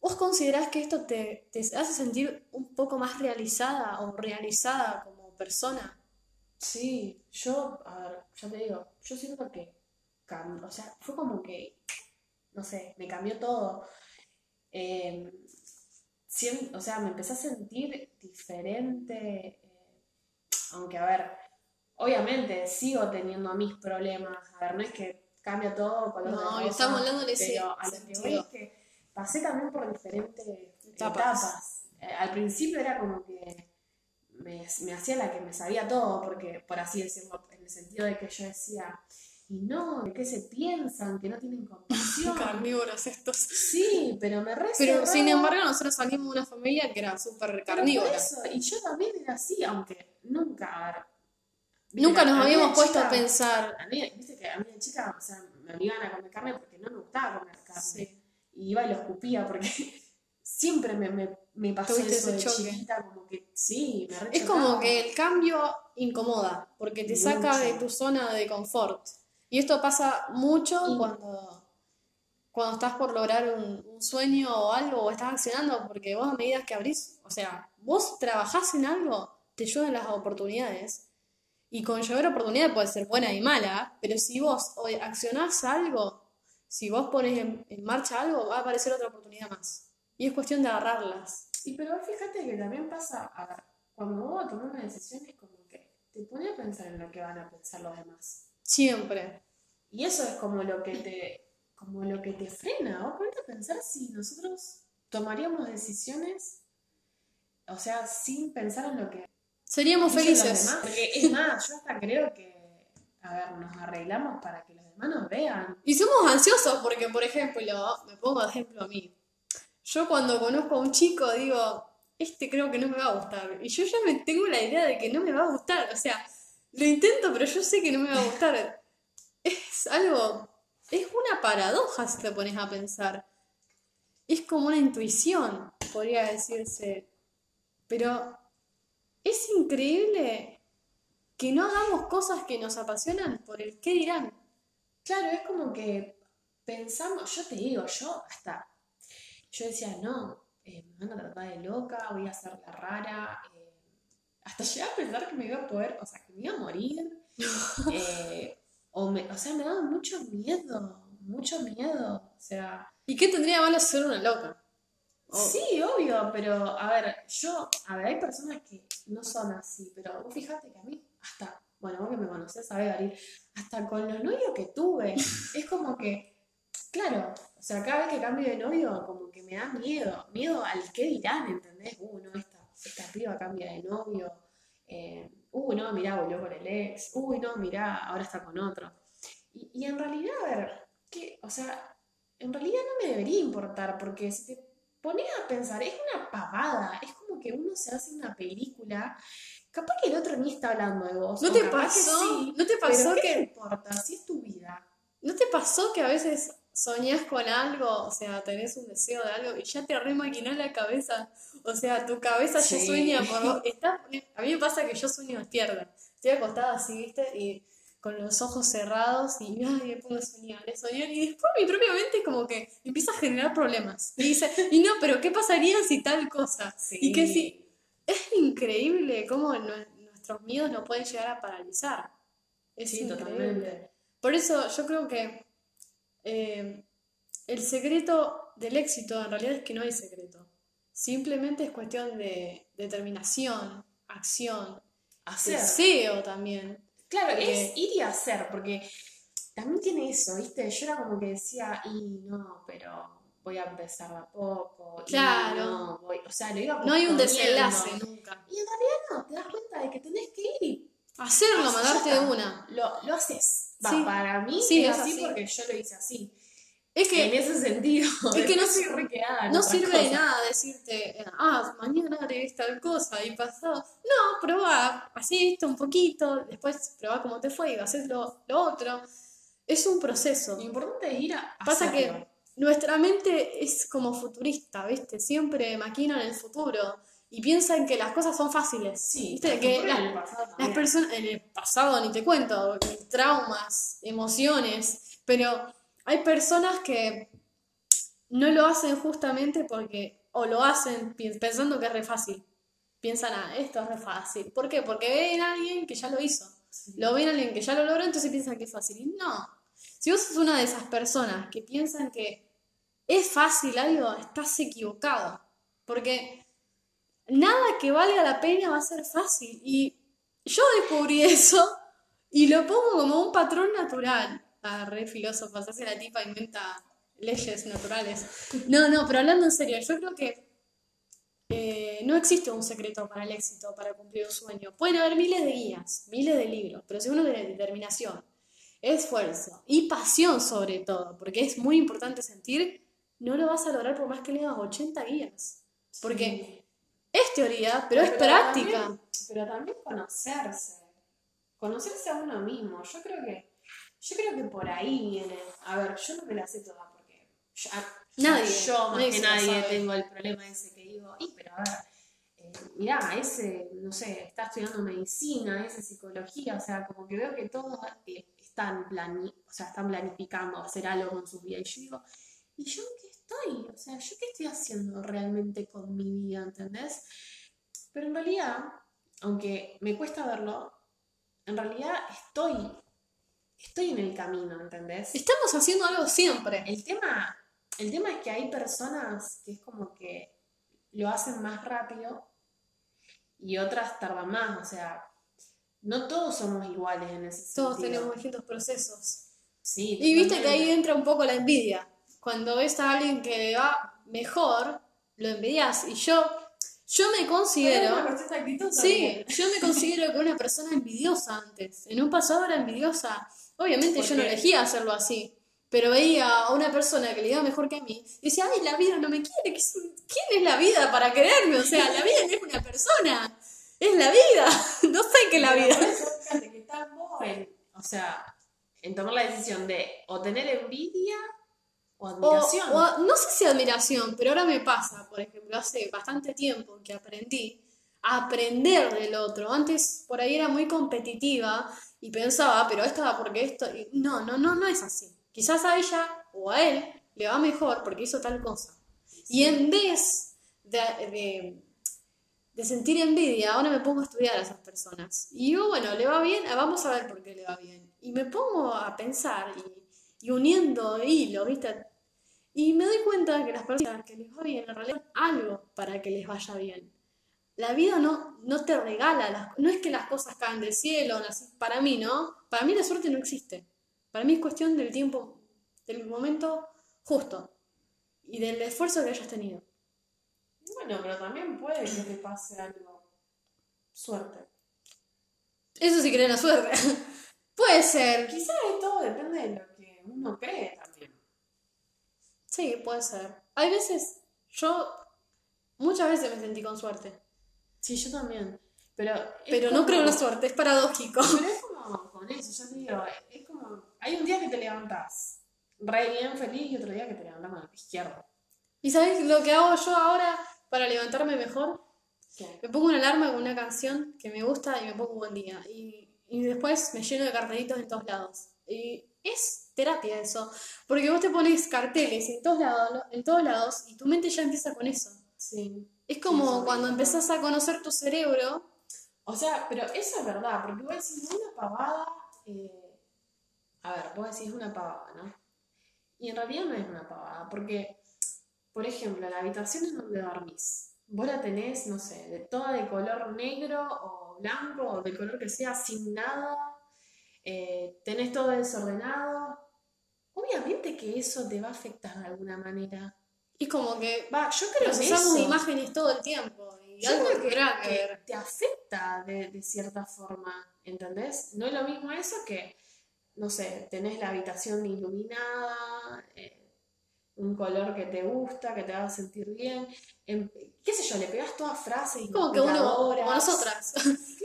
A: ¿Vos considerás que esto te, te hace sentir un poco más realizada o realizada como persona?
B: Sí, yo, a ver, ya te digo, yo siento que cambió, o sea, fue como que, no sé, me cambió todo. Eh, sien- o sea, me empecé a sentir diferente, eh, aunque, a ver, obviamente sigo teniendo mis problemas, a ver, no es que cambia todo color de
A: No, estamos hablando ese
B: pero a lo que voy es que pasé también por diferentes
A: Etapas.
B: etapas. Eh, al principio era como que me, me hacía la que me sabía todo, porque, por así decirlo, en el sentido de que yo decía, y no, de qué se piensan, que no tienen compasión.
A: Carnívoros estos.
B: Sí, pero me re
A: Pero
B: cerraba.
A: sin embargo, nosotros salimos de una familia que era súper carnívora.
B: eso, Y yo también era así, aunque nunca, a ver, viste,
A: Nunca nos habíamos puesto a pensar.
B: A mí, viste que a mí de chica, o sea, me obligaban a comer carne porque no me gustaba comer carne.
A: Sí.
B: Y iba y lo escupía porque siempre me, me, me pasó eso de
A: choque.
B: chiquita, como que sí, me
A: Es como que el cambio incomoda, porque te saca de tu zona de confort. Y esto pasa mucho
B: Y-
A: cuando, cuando estás por lograr un, un sueño o algo, o estás accionando, porque vos a medida que abrís, o sea, vos trabajás en algo, te llueven las oportunidades. Y con llover oportunidad puede ser buena y mala, pero si vos hoy accionás algo, si vos pones en, en marcha algo, va a aparecer otra oportunidad más. Y es cuestión de agarrarlas.
B: Sí, pero vos fíjate que también pasa, a cuando vos vas a tomar una decisión es como que te pone a pensar en lo que van a pensar los demás.
A: Siempre.
B: Y eso es como lo que te, como lo que te frena. Vos ponete a pensar si nosotros tomaríamos decisiones, o sea, sin pensar en lo que
A: Seríamos
B: los
A: felices.
B: demás. Porque es más, yo hasta creo que, a ver, nos arreglamos para que los demás nos vean.
A: Y somos ansiosos porque, por ejemplo, me pongo de ejemplo a mí. Yo cuando conozco a un chico digo, este creo que no me va a gustar. Y yo ya me tengo la idea de que no me va a gustar. O sea, lo intento, pero yo sé que no me va a gustar. Es algo, es una paradoja si te pones a pensar. Es como una intuición, podría decirse. Pero es increíble que no hagamos cosas que nos apasionan por el qué dirán.
B: Claro, es como que pensamos, yo te digo, yo hasta, yo decía, no, eh, me van a tratar de loca, voy a ser la rara, eh, hasta llegué a pensar que me iba a poder, o sea, que me iba a morir, eh, o, me, o sea, me daba mucho miedo, mucho miedo, o sea,
A: ¿Y qué tendría malo ser una loca? O-
B: sí, obvio, pero a ver, yo, a ver, hay personas que no son así, pero vos fíjate que a mí, hasta, bueno, vos que me conocés, sabés, Ari, hasta con los novios que tuve, es como que, claro, o sea, cada vez que cambio de novio, como que me da miedo, miedo al qué dirán, ¿entendés? Uh, no, esta, esta piba cambia de novio, eh, uh, no, mirá, volvió con el ex, uy, no, mirá, ahora está con otro. Y, y en realidad, a ver, ¿qué? O sea, en realidad no me debería importar, porque si te pones a pensar, es una pavada, es como que uno se hace una película, capaz que el otro ni está hablando de vos.
A: ¿No te pasó?
B: sí,
A: ¿No te
B: pero
A: pasó
B: ¿qué
A: que-
B: importa? Si es tu vida.
A: ¿No te pasó que a veces soñás con algo, o sea, tenés un deseo de algo y ya te remaquinás la cabeza? O sea, tu cabeza ya
B: Sí.
A: sueña por vos. A mí me pasa que yo sueño despierta. Estoy acostada así, ¿viste? Y con los ojos cerrados y ay, me pongo a soñar, a soñar. Y después mi propia mente como que empieza a generar problemas. Y dice, y no, pero ¿qué pasaría si tal cosa? Y que si... Es increíble cómo nue- nuestros miedos nos pueden llegar a paralizar. Es
B: Sí,
A: increíble.
B: totalmente.
A: Por eso yo creo que eh, el secreto del éxito en realidad es que no hay secreto. Simplemente es cuestión de determinación, acción,
B: Hacer.
A: deseo también.
B: Claro,
A: Porque-
B: es ir y hacer, porque también tiene eso, ¿viste? Yo era como que decía, y no, pero voy a empezar de a poco.
A: Claro.
B: no, voy, o sea, lo iba
A: No hay un desenlace nunca.
B: Y en realidad no, te das cuenta de que tenés que ir
A: Hacerlo, mandarte de una.
B: Lo, lo haces. Va,
A: Sí.
B: para mí
A: Sí,
B: es
A: es
B: así
A: así.
B: porque yo lo hice así.
A: Es que
B: en ese sentido.
A: es que no
B: en
A: no sirve de nada decirte, ah, mañana haré tal cosa y pasado. No, probá, así esto un poquito, después probá cómo te fue y haces lo, lo otro. Es un proceso.
B: Lo importante es ir a
A: Pasa que
B: hacerlo.
A: Nuestra mente es como futurista, ¿viste? Siempre maquina en el futuro y piensan que las cosas son fáciles.
B: Sí,
A: ¿Viste? Que
B: en
A: las,
B: el pasado
A: las personas, el pasado ni te cuento, traumas, emociones, pero hay personas que no lo hacen justamente porque, o lo hacen pensando que es re fácil. Piensan, ah, esto es re fácil. ¿Por qué? Porque ven a alguien que ya lo hizo.
B: Sí.
A: Lo ven a alguien que ya lo logró, entonces piensan que es fácil. Y no. Si vos sos una de esas personas que piensan que es fácil algo, estás equivocado. Porque nada que valga la pena va a ser fácil. Y yo descubrí eso y lo pongo como un patrón natural. Ah, re filósofa, hace la tipa, inventa leyes naturales. No, no, pero hablando en serio, yo creo que eh, no existe un secreto para el éxito, para cumplir un sueño. Pueden haber miles de guías, miles de libros, pero si uno tiene determinación esfuerzo y pasión sobre todo, porque es muy importante sentir, no lo vas a lograr por más que leas 80 guías. Porque es teoría, pero, es práctica.
B: También, pero también conocerse. Conocerse a uno mismo. Yo creo que, yo creo que por ahí viene. A ver, yo no me la sé toda porque
A: nadie,
B: yo más que nadie tengo el problema ese que digo, y pero a ver, eh, mirá, ese, no sé, está estudiando medicina, ese psicología, o sea, como que veo que todos están, o sea, están planificando hacer algo con su vida. Y yo digo, ¿y yo qué estoy? O sea, ¿yo qué estoy haciendo realmente con mi vida? ¿Entendés? Pero en realidad, aunque me cuesta verlo, en realidad estoy, estoy en el camino, ¿entendés?
A: Estamos haciendo algo siempre.
B: El tema, el tema es que hay personas que es como que lo hacen más rápido y otras tardan más, o sea, no todos somos iguales en ese
A: sentido. Todos tenemos distintos procesos.
B: Sí.
A: Y viste que ahí entra un poco la envidia. Cuando ves a alguien que le va mejor, lo envidias. Y yo, yo me considero. Sí, yo me considero que una persona envidiosa antes. En un pasado era envidiosa. Obviamente yo no elegía hacerlo así. Pero veía a una persona que le iba mejor que a mí y decía, ay, la vida no me quiere. ¿Quién es la vida para quererme? O sea, la vida no es una persona. Es la vida. No sé qué es la vida.
B: que en, o sea, en tomar la decisión de o tener envidia o admiración.
A: no sé si admiración, pero ahora me pasa, por ejemplo, hace bastante tiempo que aprendí a aprender del otro. Antes por ahí era muy competitiva y pensaba, pero esto va porque esto. no, no, no, no es así. Quizás a ella o a él le va mejor porque hizo tal cosa. Y en vez de, de, sentir envidia, ahora me pongo a estudiar a esas personas. Y yo, bueno, le va bien, vamos a ver por qué le va bien. Y me pongo a pensar y, uniendo hilo, ¿viste? Y me doy cuenta que las personas que les va bien en realidad algo para que les vaya bien. La vida no, no te regala, las, no es que las cosas caen del cielo, para mí, ¿no? Para mí la suerte no existe. Para mí es cuestión del tiempo, del momento justo y del esfuerzo que hayas tenido.
B: Bueno, pero también puede que te pase algo. Suerte.
A: Eso sí cree la suerte. puede ser.
B: Quizás todo depende de lo que uno cree también.
A: Sí, puede ser. Hay veces, yo muchas veces me sentí con suerte.
B: Sí, yo también. Pero,
A: pero no creo en la suerte, es paradójico.
B: Pero es como con eso, yo te digo, es como, hay un día que te levantas re bien feliz y otro día que te levantas con el izquierdo.
A: ¿Y sabes lo que hago yo ahora para levantarme mejor? Me pongo una alarma con una canción que me gusta y me pongo un buen día. Y, y después me lleno de cartelitos en todos lados. Y es terapia eso. Porque vos te pones carteles en todos lados, en todos lados y tu mente ya empieza con eso.
B: Sí.
A: Es como cuando empezás a conocer tu cerebro
B: o sea, pero eso es verdad, porque vos decís una pavada. Eh, a ver, vos decís una pavada, ¿no? Y en realidad no es una pavada, porque, por ejemplo, la habitación en donde dormís, vos la tenés, no sé, de toda de color negro o blanco o del color que sea, sin nada, eh, tenés todo desordenado. Obviamente que eso te va a afectar de alguna manera.
A: Y como que, va, yo creo que usamos imágenes todo el tiempo. Y
B: yo creo que, te afecta de, cierta forma, ¿entendés? No es lo mismo eso que, no sé, tenés la habitación iluminada, eh, un color que te gusta, que te haga sentir bien. qué sé yo, le pegas todas frases
A: como que uno, como nosotras.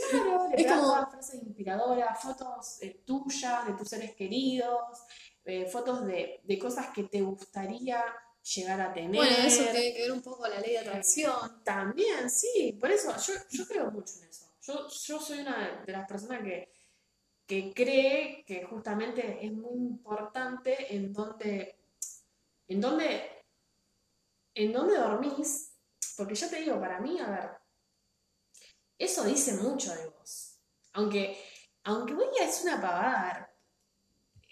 B: Claro, le pegas todas frases inspiradoras, fotos eh, tuyas, de tus seres queridos, eh, fotos de, de cosas que te gustaría llegar a tener.
A: Bueno, eso tiene que ver un poco la ley de atracción.
B: También, sí, por eso yo, yo creo mucho en eso. Yo, yo soy una de las personas que, que cree que justamente es muy importante en dónde, en dónde, en dónde dormís, porque yo te digo, para mí, a ver, eso dice mucho de vos. Aunque, aunque voy a es una pavada,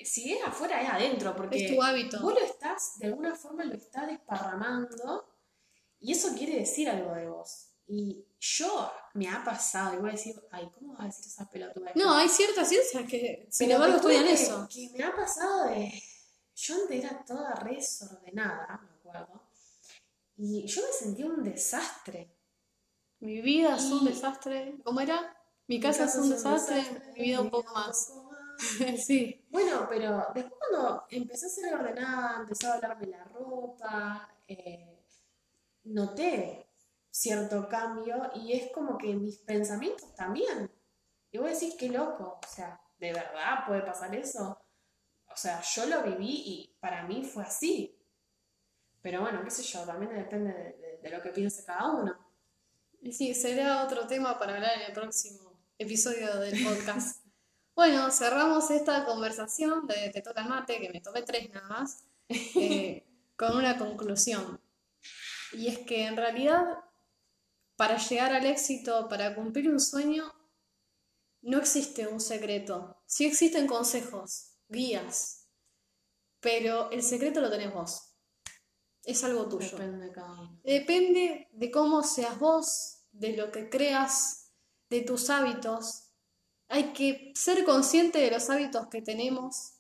B: si es afuera es adentro, porque
A: es tu hábito.
B: vos lo estás, de alguna forma lo estás desparramando y eso quiere decir algo de vos. Y yo me ha pasado, y voy a decir, ay, ¿cómo vas a decir esa pelotuda?
A: No, hay ciertas ciencias que, sin embargo, estudian eso.
B: Que me ha pasado de. Yo antes era toda re desordenada, me acuerdo. Y yo me sentía un desastre.
A: Mi vida es un desastre. ¿Cómo era? Mi casa, es un desastre, mi vida un poco más. sí.
B: Bueno, pero después cuando empecé a ser ordenada, empezó a hablarme la ropa, eh, noté cierto cambio y es como que mis pensamientos también. Y vos decís, qué loco, o sea, ¿de verdad puede pasar eso? O sea, yo lo viví y para mí fue así. Pero bueno, qué sé yo, también depende de, de- de lo que piense cada uno.
A: Sí, será otro tema para hablar en el próximo episodio del podcast. bueno, cerramos esta conversación de Te toca el mate, que me tomé tres nada más, eh, con una conclusión. Y es que en realidad, para llegar al éxito, para cumplir un sueño, no existe un secreto. Sí existen consejos, guías, pero el secreto lo tenés vos. Es algo tuyo.
B: Depende de cada uno.
A: Depende de cómo seas vos, de lo que creas, de tus hábitos. Hay que ser consciente de los hábitos que tenemos,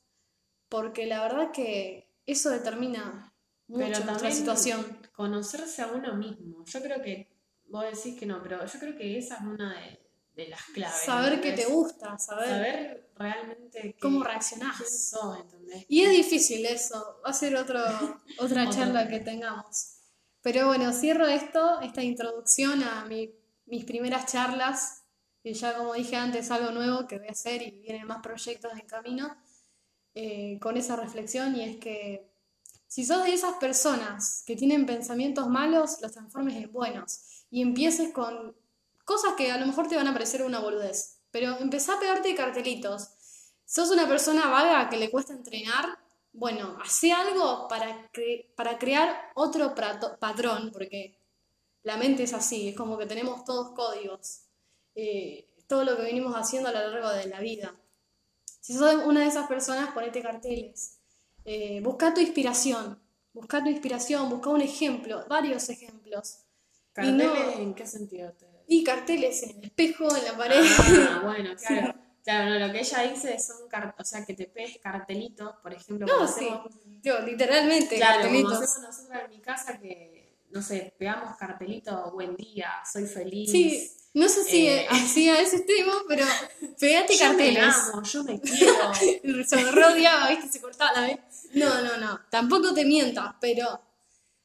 A: porque la verdad que eso determina mucho
B: Pero
A: nuestra situación.
B: conocerse a uno mismo. Yo creo que, vos decís que no, pero yo creo que esa es una de, de las claves.
A: Saber qué te gusta, saber,
B: Saber realmente qué-
A: cómo
B: quién
A: reaccionás.
B: sos, ¿entendés?
A: Y es difícil eso, va a ser otro, otra charla que tengamos. Pero bueno, cierro esto, esta introducción a mi- mis primeras charlas, que ya como dije antes, algo nuevo que voy a hacer y vienen más proyectos en camino, eh, con esa reflexión y es que si sos de esas personas que tienen pensamientos malos, los transformes en buenos y empieces con cosas que a lo mejor te van a parecer una boludez, pero empezá a pegarte cartelitos. ¿Sos una persona vaga que le cuesta entrenar? Bueno, hace algo para, para crear otro patrón, porque la mente es así, es como que tenemos todos códigos, eh, todo lo que venimos haciendo a lo largo de la vida. Si sos una de esas personas, ponete carteles. Eh, busca tu inspiración, busca tu inspiración, busca un ejemplo, varios ejemplos.
B: ¿Carteles en qué sentido te
A: Y carteles en el espejo, en la pared.
B: Ah, bueno, claro. Claro, no, lo que ella dice son, o sea, que te pegues cartelitos, por ejemplo,
A: No,
B: como
A: sí,
B: hacemos,
A: yo, literalmente,
B: claro, como
A: cartelitos.
B: hacemos nosotros en mi casa, que, no sé, pegamos cartelitos, buen día, soy feliz.
A: Sí, no sé si
B: Eh.
A: así a ese extremo, pero pegate
B: yo me
A: carteles.
B: amo, yo me quiero.
A: Se rodeaba, viste, se cortaba la vez. No, no, no, tampoco te mientas, pero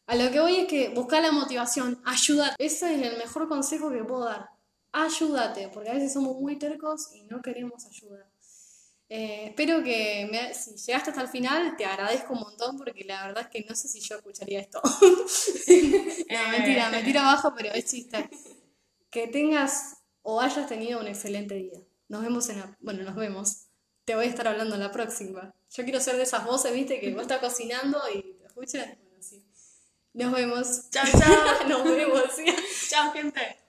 A: a lo que voy es que buscar la motivación, ayudar. Ese es el mejor consejo que puedo dar. Ayúdate, porque a veces somos muy tercos y no queremos ayuda. Eh, espero que me- si llegaste hasta el final, te agradezco un montón porque la verdad es que no sé si yo escucharía esto. No, mentira, me tiro abajo, pero es chiste. Que tengas o hayas tenido un excelente día. Nos vemos en la... Bueno, nos vemos. Te voy a estar hablando en la próxima. Yo quiero ser de esas voces, viste, que vos estás cocinando y te escuchan. Nos vemos.
B: chao, chao.
A: Nos vemos,
B: chao, gente.